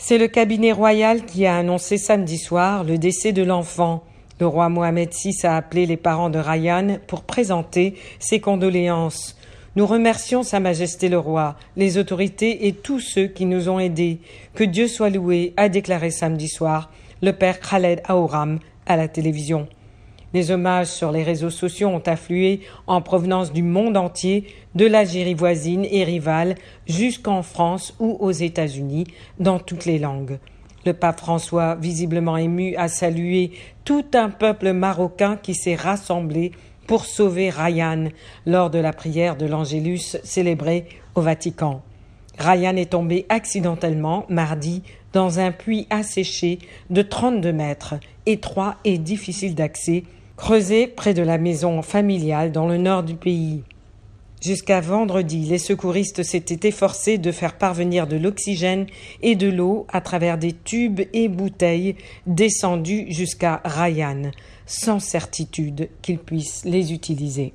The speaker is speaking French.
C'est le cabinet royal qui a annoncé samedi soir le décès de l'enfant. Le roi Mohamed VI a appelé les parents de Ryan pour présenter ses condoléances. Nous remercions Sa Majesté le Roi, les autorités et tous ceux qui nous ont aidés. Que Dieu soit loué, a déclaré samedi soir le père Khaled Aouram à la télévision. Les hommages sur les réseaux sociaux ont afflué en provenance du monde entier, de l'Algérie voisine et rivale jusqu'en France ou aux États-Unis, dans toutes les langues. Le pape François, visiblement ému, a salué tout un peuple marocain qui s'est rassemblé pour sauver Ryan lors de la prière de l'Angélus célébrée au Vatican. Ryan est tombé accidentellement mardi dans un puits asséché de 32 mètres, étroit et difficile d'accès, creusé près de la maison familiale dans le nord du pays. Jusqu'à vendredi, les secouristes s'étaient efforcés de faire parvenir de l'oxygène et de l'eau à travers des tubes et bouteilles descendus jusqu'à Ryan, sans certitude qu'ils puissent les utiliser.